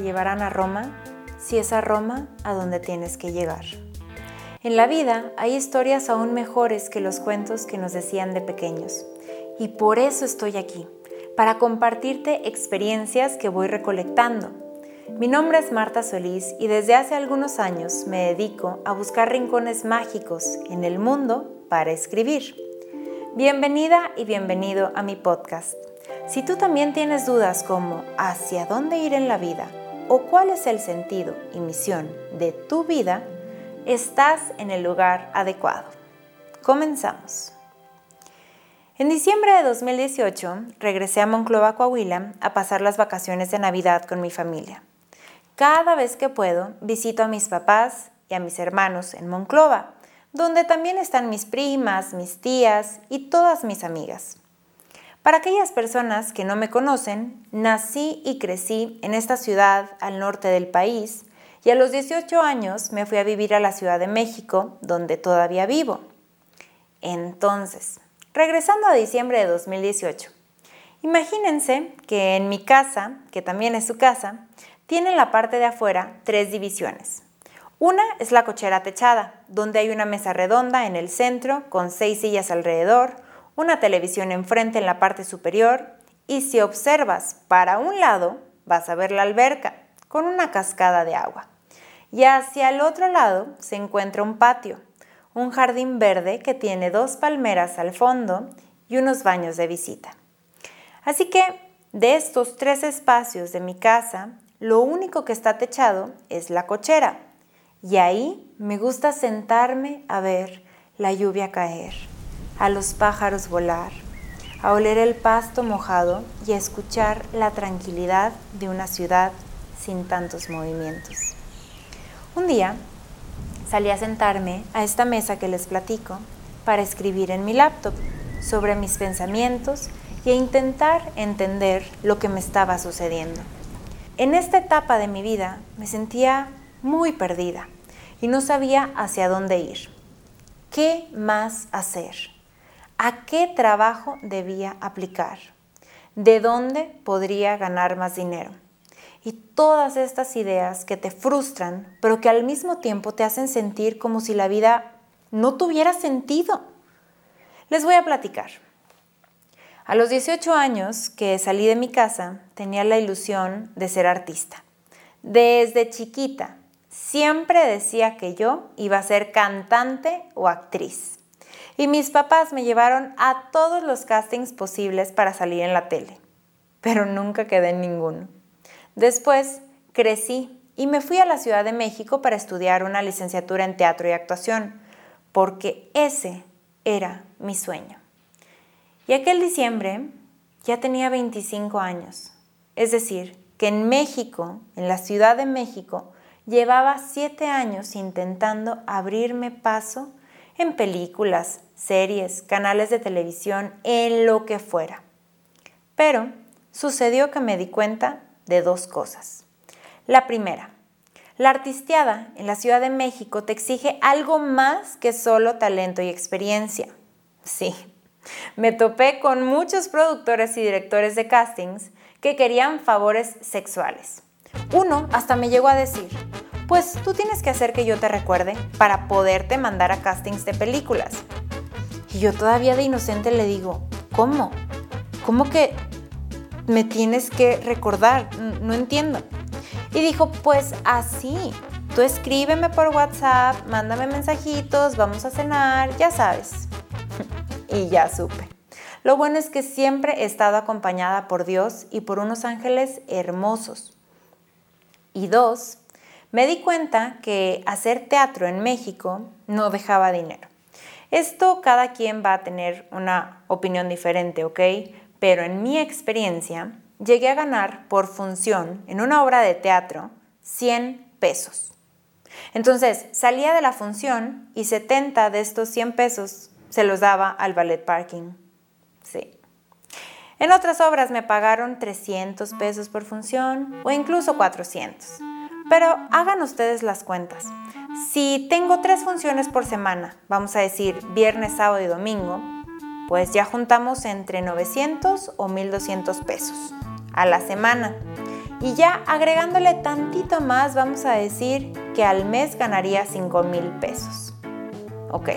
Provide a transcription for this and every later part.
Llevarán a Roma si es a Roma a donde tienes que llegar. En la vida hay historias aún mejores que los cuentos que nos decían de pequeños. Y por eso estoy aquí, para compartirte experiencias que voy recolectando. Mi nombre es Marta Solís y desde hace algunos años me dedico a buscar rincones mágicos en el mundo para escribir. Bienvenida y bienvenido a mi podcast. Si tú también tienes dudas como hacia dónde ir en la vida o cuál es el sentido y misión de tu vida, estás en el lugar adecuado. Comenzamos. En diciembre de 2018 regresé a Monclova, Coahuila, a pasar las vacaciones de Navidad con mi familia. Cada vez que puedo, visito a mis papás y a mis hermanos en Monclova, donde también están mis primas, mis tías y todas mis amigas. Para aquellas personas que no me conocen, nací y crecí en esta ciudad al norte del país y a los 18 años me fui a vivir a la Ciudad de México, donde todavía vivo. Entonces, regresando a diciembre de 2018, imagínense que en mi casa, que también es su casa, tiene en la parte de afuera tres divisiones. Una es la cochera techada, donde hay una mesa redonda en el centro con seis sillas alrededor, una televisión enfrente en la parte superior y si observas para un lado vas a ver la alberca con una cascada de agua. Y hacia el otro lado se encuentra un patio, un jardín verde que tiene dos palmeras al fondo y unos baños de visita. Así que de estos tres espacios de mi casa, lo único que está techado es la cochera. Y ahí me gusta sentarme a ver la lluvia caer a los pájaros volar, a oler el pasto mojado y a escuchar la tranquilidad de una ciudad sin tantos movimientos. Un día salí a sentarme a esta mesa que les platico para escribir en mi laptop sobre mis pensamientos y a intentar entender lo que me estaba sucediendo. En esta etapa de mi vida me sentía muy perdida y no sabía hacia dónde ir. ¿Qué más hacer? A qué trabajo debía aplicar, de dónde podría ganar más dinero. Y todas estas ideas que te frustran, pero que al mismo tiempo te hacen sentir como si la vida no tuviera sentido. Les voy a platicar. A los 18 años que salí de mi casa, tenía la ilusión de ser artista. Desde chiquita, siempre decía que yo iba a ser cantante o actriz y mis papás me llevaron a todos los castings posibles para salir en la tele, pero nunca quedé en ninguno. Después crecí y me fui a la Ciudad de México para estudiar una licenciatura en teatro y actuación, porque ese era mi sueño. Y aquel diciembre ya tenía 25 años, es decir, que en México, en la Ciudad de México, llevaba 7 años intentando abrirme paso en películas, series, canales de televisión, en lo que fuera. Pero sucedió que me di cuenta de dos cosas. La primera, la artisteada en la Ciudad de México te exige algo más que solo talento y experiencia. Sí, me topé con muchos productores y directores de castings que querían favores sexuales. Uno hasta me llegó a decir, pues tú tienes que hacer que yo te recuerde para poderte mandar a castings de películas. Y yo todavía de inocente le digo, ¿cómo? ¿Cómo que me tienes que recordar? No entiendo. Y dijo, pues así. Tú escríbeme por WhatsApp, mándame mensajitos, vamos a cenar, ya sabes. y ya supe. Lo bueno es que siempre he estado acompañada por Dios y por unos ángeles hermosos. Y dos, me di cuenta que hacer teatro en México no dejaba dinero. Esto cada quien va a tener una opinión diferente, ¿ok? Pero en mi experiencia, llegué a ganar por función en una obra de teatro 100 pesos. Entonces, salía de la función y 70 de estos 100 pesos se los daba al ballet parking. Sí. En otras obras me pagaron 300 pesos por función o incluso 400. Pero hagan ustedes las cuentas. Si tengo tres funciones por semana, vamos a decir viernes, sábado y domingo, pues ya juntamos entre 900 o 1200 pesos a la semana. Y ya agregándole tantito más, vamos a decir que al mes ganaría 5 mil pesos. Ok,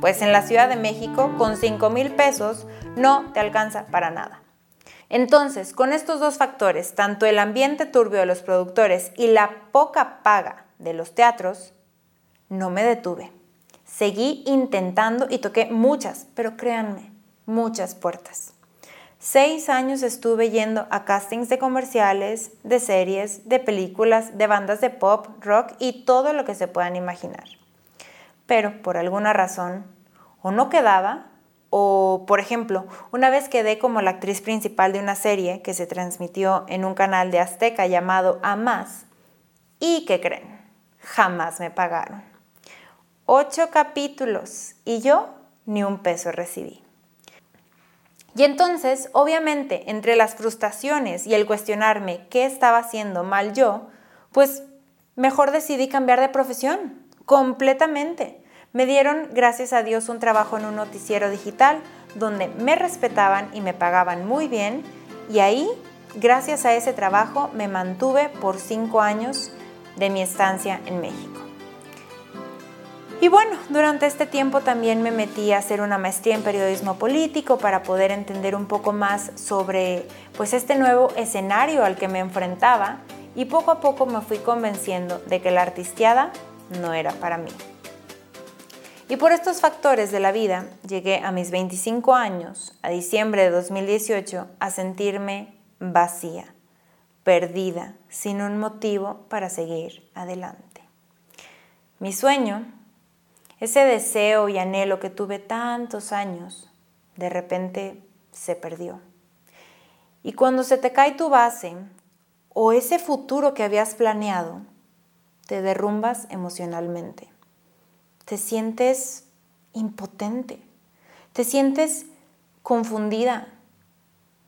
pues en la Ciudad de México con 5 mil pesos no te alcanza para nada. Entonces, con estos dos factores, tanto el ambiente turbio de los productores y la poca paga de los teatros, no me detuve. Seguí intentando y toqué muchas, pero créanme, muchas puertas. Seis años estuve yendo a castings de comerciales, de series, de películas, de bandas de pop, rock y todo lo que se puedan imaginar. Pero por alguna razón, o no quedaba, o por ejemplo, una vez quedé como la actriz principal de una serie que se transmitió en un canal de Azteca llamado A Más, y ¿qué creen? Jamás me pagaron. Ocho capítulos y yo ni un peso recibí. Y entonces, obviamente, entre las frustraciones y el cuestionarme qué estaba haciendo mal yo, pues mejor decidí cambiar de profesión, completamente. Me dieron, gracias a Dios, un trabajo en un noticiero digital donde me respetaban y me pagaban muy bien y ahí, gracias a ese trabajo, me mantuve por cinco años de mi estancia en México. Y bueno, durante este tiempo también me metí a hacer una maestría en periodismo político para poder entender un poco más sobre pues este nuevo escenario al que me enfrentaba y poco a poco me fui convenciendo de que la artisteada no era para mí. Y por estos factores de la vida llegué a mis 25 años, a diciembre de 2018, a sentirme vacía, perdida, sin un motivo para seguir adelante. Mi sueño ese deseo y anhelo que tuve tantos años, de repente se perdió. Y cuando se te cae tu base o ese futuro que habías planeado, te derrumbas emocionalmente. Te sientes impotente. Te sientes confundida.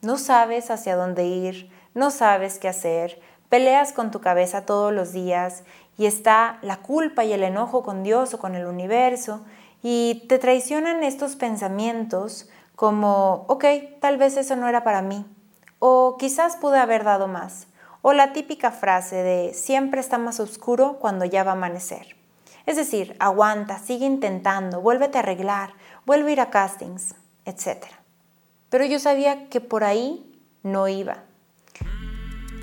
No sabes hacia dónde ir, no sabes qué hacer, peleas con tu cabeza todos los días y está la culpa y el enojo con Dios o con el universo y te traicionan estos pensamientos como, ok, tal vez eso no era para mí o quizás pude haber dado más o la típica frase de siempre está más oscuro cuando ya va a amanecer. Es decir, aguanta, sigue intentando, vuélvete a arreglar, vuelve a ir a castings, etc. Pero yo sabía que por ahí no iba.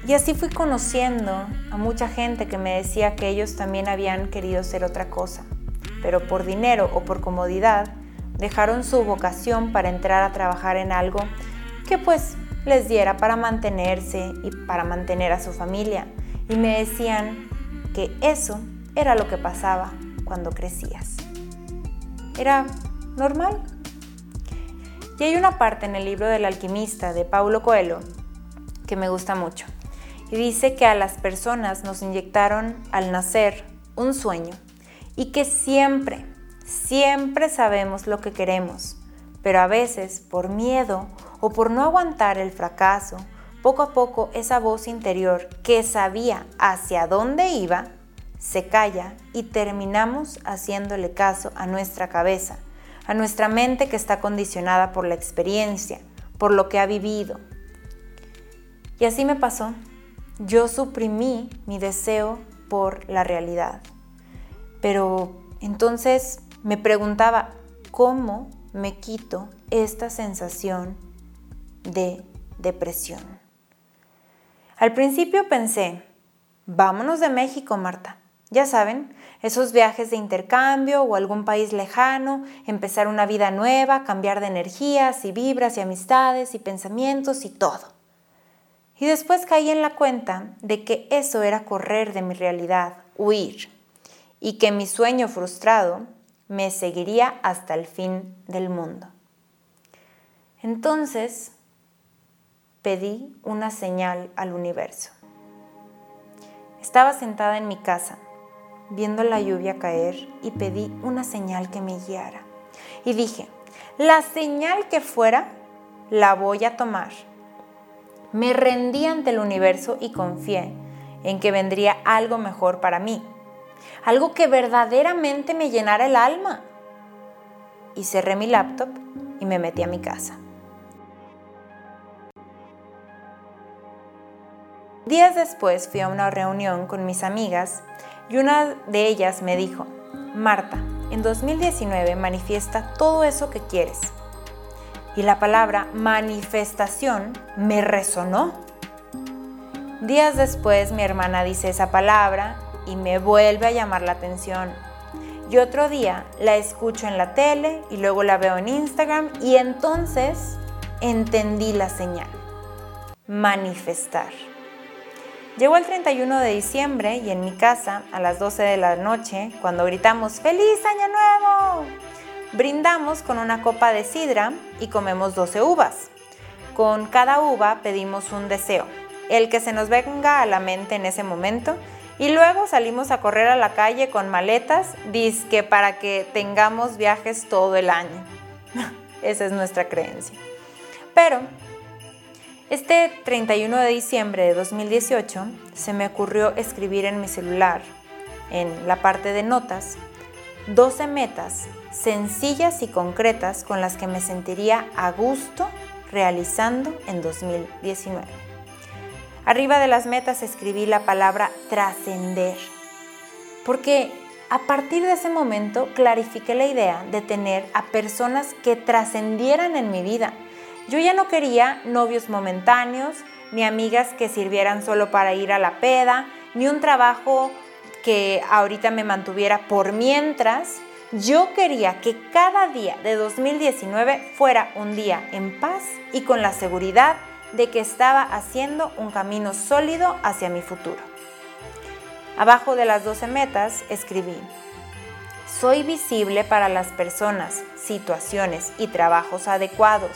Y así fui conociendo a mucha gente que me decía que ellos también habían querido ser otra cosa, pero por dinero o por comodidad dejaron su vocación para entrar a trabajar en algo que pues les diera para mantenerse y para mantener a su familia. Y me decían que eso era lo que pasaba cuando crecías. Era normal. Y hay una parte en el libro del alquimista de Paulo Coelho que me gusta mucho y dice que a las personas nos inyectaron al nacer un sueño y que siempre, siempre sabemos lo que queremos, pero a veces por miedo o por no aguantar el fracaso, poco a poco esa voz interior que sabía hacia dónde iba, se calla y terminamos haciéndole caso a nuestra cabeza, a nuestra mente que está condicionada por la experiencia, por lo que ha vivido. Y así me pasó yo suprimí mi deseo por la realidad. Pero entonces me preguntaba, ¿cómo me quito esta sensación de depresión? Al principio pensé, vámonos de México, Marta. Ya saben, esos viajes de intercambio o algún país lejano, empezar una vida nueva, cambiar de energías y vibras y amistades y pensamientos y todo. Y después caí en la cuenta de que eso era correr de mi realidad, huir, y que mi sueño frustrado me seguiría hasta el fin del mundo. Entonces pedí una señal al universo. Estaba sentada en mi casa, viendo la lluvia caer y pedí una señal que me guiara. Y dije, la señal que fuera, la voy a tomar me rendí ante el universo y confié en que vendría algo mejor para mí, algo que verdaderamente me llenara el alma. Y cerré mi laptop y me metí a mi casa. Días después fui a una reunión con mis amigas y una de ellas me dijo, Marta, en 2019 manifiesta todo eso que quieres. Y la palabra manifestación me resonó. Días después mi hermana dice esa palabra y me vuelve a llamar la atención. Y otro día la escucho en la tele y luego la veo en Instagram y entonces entendí la señal. Manifestar. Llegó el 31 de diciembre y en mi casa, a las 12 de la noche, cuando gritamos ¡Feliz Año Nuevo! Brindamos con una copa de sidra y comemos 12 uvas. Con cada uva pedimos un deseo, el que se nos venga a la mente en ese momento, y luego salimos a correr a la calle con maletas, disque para que tengamos viajes todo el año. Esa es nuestra creencia. Pero este 31 de diciembre de 2018 se me ocurrió escribir en mi celular, en la parte de notas, 12 metas sencillas y concretas con las que me sentiría a gusto realizando en 2019. Arriba de las metas escribí la palabra trascender, porque a partir de ese momento clarifiqué la idea de tener a personas que trascendieran en mi vida, yo ya no quería novios momentáneos, ni amigas que sirvieran solo para ir a la peda, ni un trabajo que ahorita me mantuviera por mientras. Yo quería que cada día de 2019 fuera un día en paz y con la seguridad de que estaba haciendo un camino sólido hacia mi futuro. Abajo de las 12 metas escribí, soy visible para las personas, situaciones y trabajos adecuados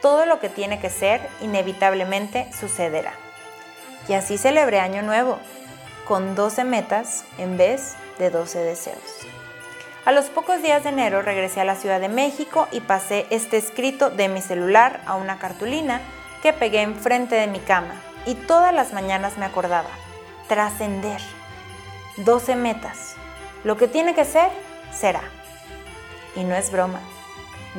todo lo que tiene que ser inevitablemente sucederá. Y así celebré Año Nuevo, con 12 metas en vez de 12 deseos. A los pocos días de enero regresé a la Ciudad de México y pasé este escrito de mi celular a una cartulina que pegué enfrente de mi cama y todas las mañanas me acordaba, trascender, 12 metas, lo que tiene que ser, será. Y no es broma.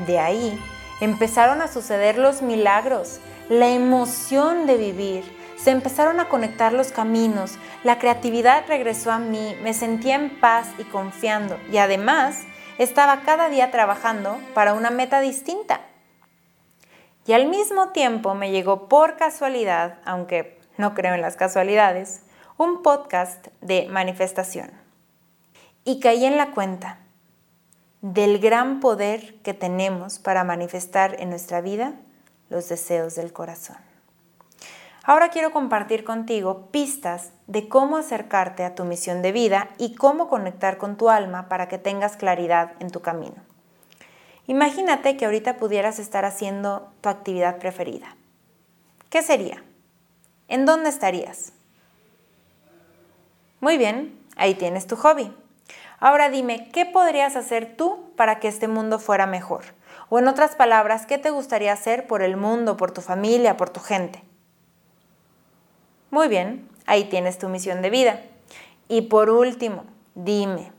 De ahí empezaron a suceder los milagros, la emoción de vivir, se empezaron a conectar los caminos, la creatividad regresó a mí, me sentía en paz y confiando y además estaba cada día trabajando para una meta distinta. Y al mismo tiempo me llegó por casualidad, aunque no creo en las casualidades, un podcast de manifestación. Y caí en la cuenta del gran poder que tenemos para manifestar en nuestra vida los deseos del corazón. Ahora quiero compartir contigo pistas de cómo acercarte a tu misión de vida y cómo conectar con tu alma para que tengas claridad en tu camino. Imagínate que ahorita pudieras estar haciendo tu actividad preferida. ¿Qué sería? ¿En dónde estarías? Muy bien, ahí tienes tu hobby. Ahora dime, ¿qué podrías hacer tú para que este mundo fuera mejor? O en otras palabras, ¿qué te gustaría hacer por el mundo, por tu familia, por tu gente? Muy bien, ahí tienes tu misión de vida. Y por último, dime,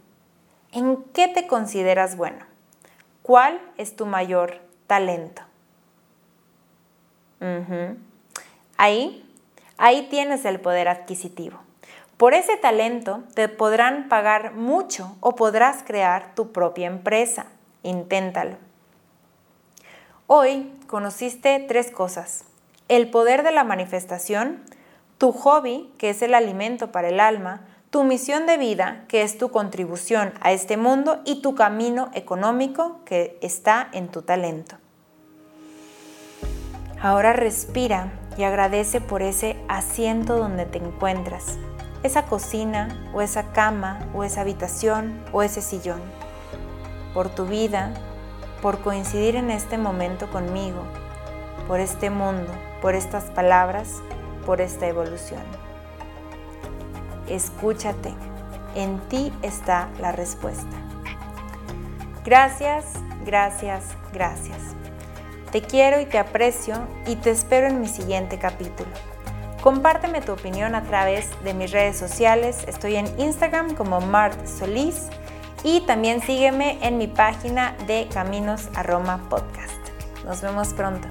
¿en qué te consideras bueno? ¿Cuál es tu mayor talento? Ahí, ahí tienes el poder adquisitivo. Por ese talento te podrán pagar mucho o podrás crear tu propia empresa. Inténtalo. Hoy conociste tres cosas. El poder de la manifestación, tu hobby, que es el alimento para el alma, tu misión de vida, que es tu contribución a este mundo, y tu camino económico, que está en tu talento. Ahora respira y agradece por ese asiento donde te encuentras esa cocina o esa cama o esa habitación o ese sillón, por tu vida, por coincidir en este momento conmigo, por este mundo, por estas palabras, por esta evolución. Escúchate, en ti está la respuesta. Gracias, gracias, gracias. Te quiero y te aprecio y te espero en mi siguiente capítulo. Compárteme tu opinión a través de mis redes sociales. Estoy en Instagram como Mart Solís y también sígueme en mi página de Caminos a Roma Podcast. Nos vemos pronto.